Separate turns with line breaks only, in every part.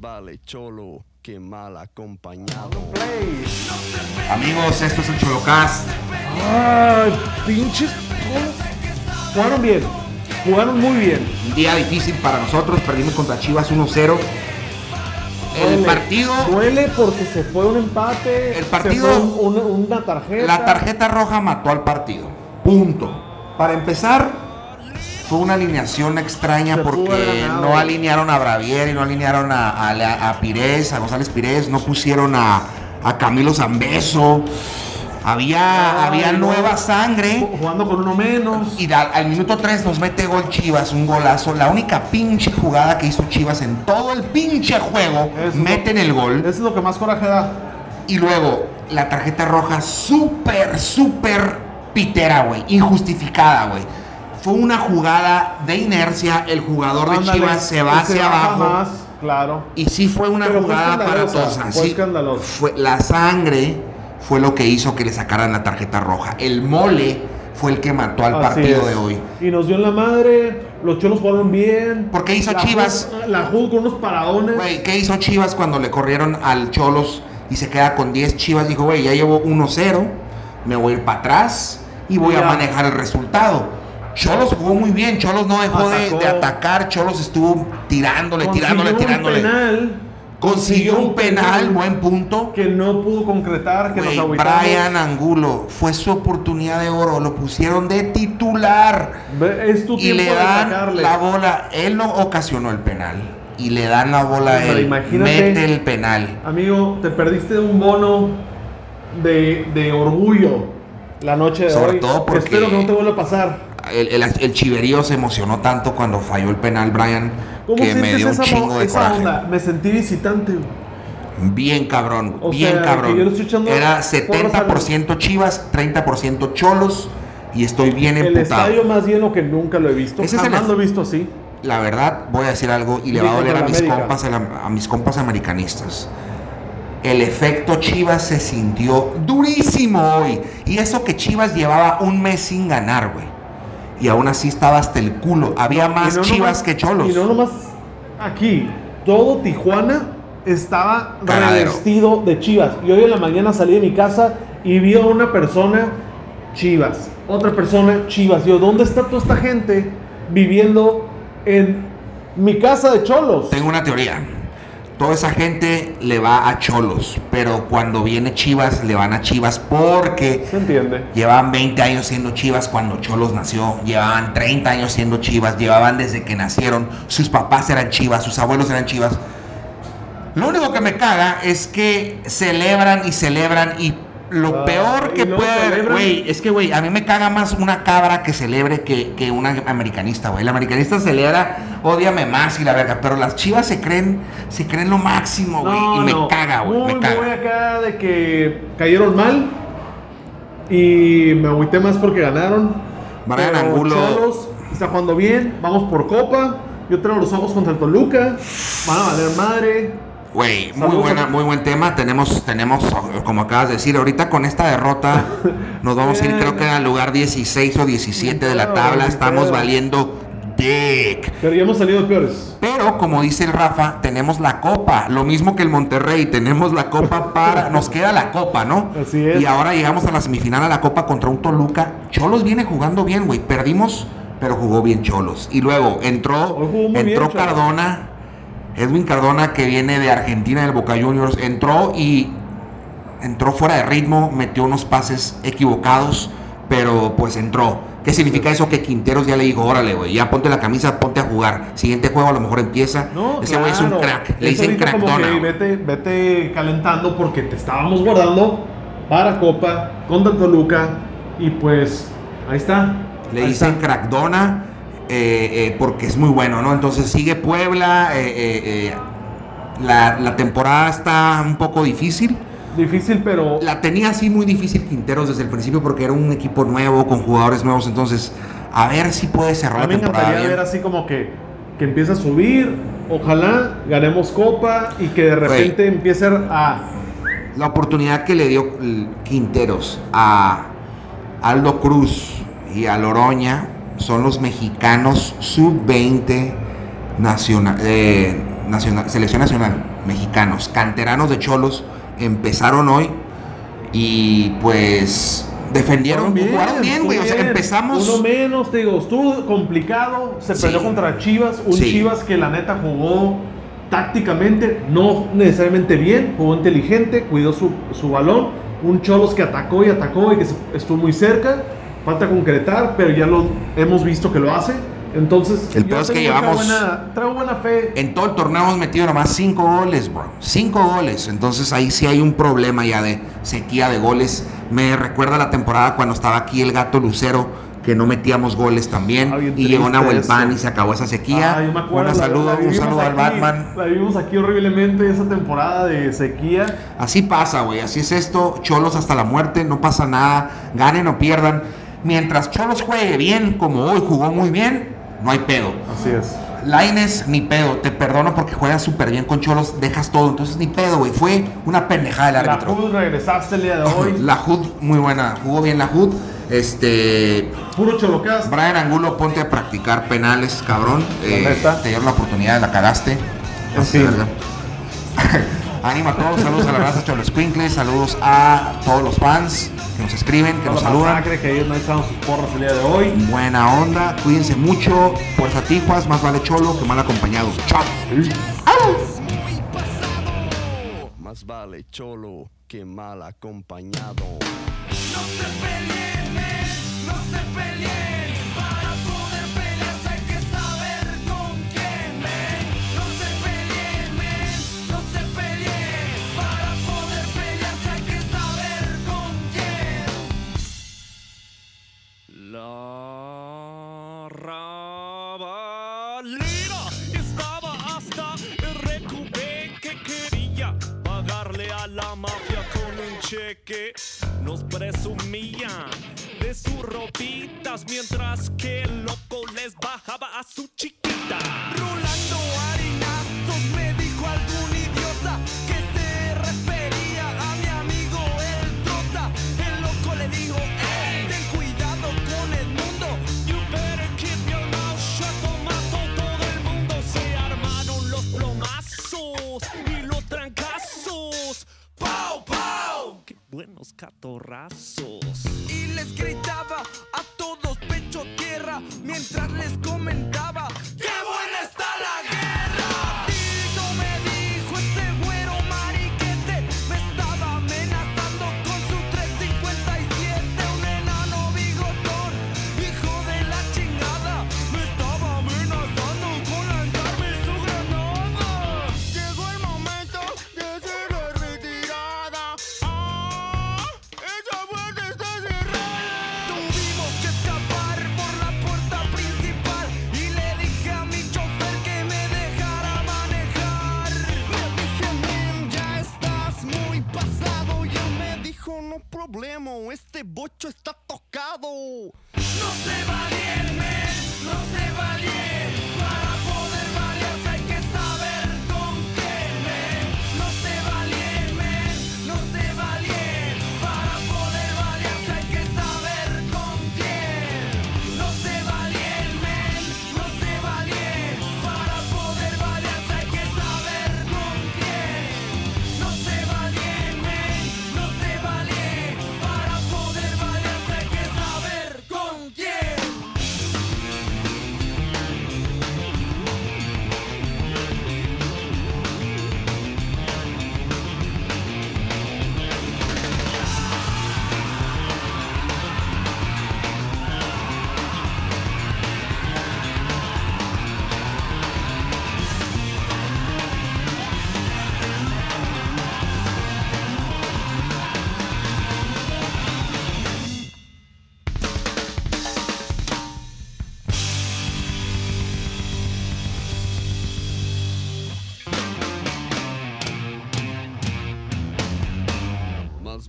vale cholo que mal acompañado.
Amigos, esto es el Cholocast.
Ay, pinches. Jugaron bien. Jugaron muy bien.
Un día difícil para nosotros. Perdimos contra Chivas 1-0. El
Duele,
partido.
Duele porque se fue un empate.
El
se
partido-
fue un- un- una tarjeta.
La tarjeta roja mató al partido. Punto. Para empezar, fue una alineación extraña
Se
porque no alinearon a Bravier y no alinearon a, a, a Pires, a González Pires, no pusieron a, a Camilo Zambeso. Había,
Ay,
había nueva sangre.
Jugando con uno menos.
Y da- al minuto 3 nos mete gol Chivas, un golazo. La única pinche jugada que hizo Chivas en todo el pinche juego,
Eso
meten el gol.
Eso es lo que más coraje da.
Y luego la tarjeta roja súper, súper pitera, güey. Injustificada, güey. Fue una jugada de inercia. El jugador de Chivas se va hacia abajo.
Más, claro.
Y sí fue una
Pero
jugada aparatosa.
fue
sí. Fue- la sangre fue lo que hizo que le sacaran la tarjeta roja. El mole fue el que mató al
Así
partido
es.
de hoy.
Y nos dio en la madre. Los cholos jugaron bien.
¿Por qué hizo
La
Chivas?
jugó- La jugó con unos paradones.
Güey, ¿qué hizo Chivas cuando le corrieron al Cholos y se queda con 10 Chivas? Dijo, güey, ya llevo 1-0, me voy a ir para atrás y voy a manejar el resultado. Cholos jugó muy bien, Cholos no dejó de, de atacar, Cholos estuvo tirándole,
Consiguió
tirándole,
un
tirándole.
penal.
Consiguió un penal, buen punto.
Que no pudo concretar, que nos agüitamos.
Brian Angulo, fue su oportunidad de oro, lo pusieron de titular.
Es tu
Y le dan la bola, él no ocasionó el penal. Y le dan la bola a
Hombre,
él. Mete el penal.
Amigo, te perdiste un bono de, de orgullo la noche de
Sobre
hoy.
todo porque-
Espero que no te vuelva a pasar.
El, el, el chiverío se emocionó tanto cuando falló el penal, Brian,
¿Cómo
que me dio un chingo de coraje.
onda? Me sentí visitante.
Bien cabrón,
O
bien
sea,
cabrón. Era
porras
70% chivas, 30% cholos y estoy bien
El
emputado.
estadio más lleno que nunca lo he visto.
Ese es el
Jamás lo he visto así.
La verdad, voy a decir algo y le va a doler a mis, compas, a, mis compas americanistas. El efecto Chivas se sintió durísimo hoy. Y eso que Chivas llevaba un mes sin ganar, güey. Y aún así estaba hasta el culo. Había más
no
Chivas
nomás-
que Cholos.
Y no nomás aquí. Todo Tijuana estaba revestido de Chivas. Y hoy en la mañana salí de mi casa y vi a una persona Chivas. Otra persona Chivas. Yo, ¿dónde está toda esta gente viviendo en mi casa de cholos?
Tengo una teoría. Toda esa gente le va a Cholos, pero cuando viene Chivas le van a Chivas porque
¿Se entiende?
llevaban 20 años siendo Chivas cuando Cholos nació, llevaban 30 años siendo Chivas, llevaban desde que nacieron, sus papás eran Chivas, sus abuelos eran Chivas. Lo único que me caga es que celebran y celebran y lo
Ah,
peor que puede güey, es que, güey, a mí me caga más una cabra que celebre que, que una americanista, güey. La americanista celebra, odiame más y la verga, pero las chivas se creen, se creen lo máximo, güey, y me caga, güey, me caga.
muy acá de que cayeron mal. Y me agüité más porque ganaron.
Brian
Pero
Angulo-
está jugando bien. Vamos por copa. Yo traigo los ojos contra el Toluca. Van a valer madre.
Güey, muy buena, muy buen tema. Tenemos, tenemos, como acabas de decir, ahorita con esta derrota nos vamos a ir, creo que al lugar 16 o 17 de la tabla. Estamos valiendo dick.
Pero ya hemos salido peores.
Pero como dice el Rafa, tenemos la copa, lo mismo que el Monterrey, tenemos la copa para, nos queda la copa, ¿no?
Así es.
Y ahora llegamos a la semifinal a la copa contra un Toluca. Cholos viene jugando bien, güey. Perdimos, pero jugó bien Cholos. Y luego entró, entró
bien.
Cardona, Edwin Cardona que viene de Argentina del Boca Juniors, entró y entró fuera de ritmo, metió unos pases equivocados, pero pues entró. ¿Qué significa eso? Que Quinteros ya le dijo, órale, güey, ya ponte la camisa, ponte a jugar. Siguiente juego a lo mejor empieza.
No,
Ese güey es un crack. Le dicen
ahorita como que vete, vete calentando porque te estábamos guardando para Copa contra Toluca. Y pues ahí está.
Le
Ahí
dicen
está.
Eh, eh, porque es muy bueno, ¿no? Entonces sigue Puebla. eh, la, la temporada está un poco difícil.
Difícil, pero
La tenía así muy difícil Quinteros desde el principio porque era un equipo nuevo, con jugadores nuevos. Entonces, a ver si puede cerrar
a mí me encantaría
bien.
ver así como que, que empiece a subir. Ojalá ganemos Copa y que de repente empiece a.
La oportunidad que le dio Quinteros a Aldo Cruz y a Loroña son los mexicanos sub-20 nacional, eh, nacional, selección nacional. mexicanos, canteranos de Cholos, empezaron hoy y pues defendieron, jugaron bien, güey. O sea, empezamos.
Uno menos, te digo, estuvo complicado. Se
Sí.
perdió contra Chivas. Un
Sí.
Chivas que la neta jugó tácticamente, no necesariamente bien, jugó inteligente, cuidó su, su balón. Un Cholos que atacó y atacó y que estuvo muy cerca. Falta concretar, pero ya lo hemos visto que lo hace. Entonces,
El peor es que llevamos-
Buena, traigo buena fe.
En todo el torneo hemos metido nomás 5 goles, bro. 5 goles. Entonces ahí sí hay un problema ya de sequía de goles. Me recuerda la temporada cuando estaba aquí el gato Lucero, que no metíamos goles también.
Ah,
y llegó Nahuel. Pan y se acabó esa sequía.
Ah, yo me acuerdo,
un
la-
saludo,
la
un
vivimos
saludo al
aquí,
Batman.
La vivimos aquí horriblemente esa temporada de sequía.
Así pasa, güey. Así es esto. Cholos hasta la muerte. No pasa nada. Ganen o pierdan. Mientras Cholos juegue bien, como hoy jugó muy bien, no hay pedo.
Así es.
Laines, ni pedo. Te perdono porque juegas súper bien con Cholos. Dejas todo. Entonces, ni pedo, güey. Fue una pendejada el
La
árbitro.
Jud regresaste el día de hoy.
La HUD, muy buena. Jugó bien la HUD. Este.
Puro cholocast.
Brian Angulo, ponte a practicar penales, cabrón. Eh, te dieron la oportunidad, la cagaste.
Sí.
¿verdad? Ánimo a todos, saludos a la raza Cholos Quinkles, saludos a todos los fans que nos escriben, que nos saludan.
masacre que ellos no echaron sus porras el día de hoy.
Buena onda, cuídense mucho. Fuerza Tijuas, más vale cholo que mal acompañado. Chao.
Más vale cholo que mal acompañado.
Rabalera estaba hasta el recubé que quería pagarle a la mafia con un cheque. Nos presumían de sus ropitas mientras que el loco les bajaba a su chiquita.
Rolando
buenos catorrazos!
Y les gritaba a todos pecho tierra mientras les comentaba ¡Qué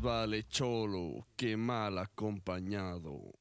vale cholo que mal acompañado.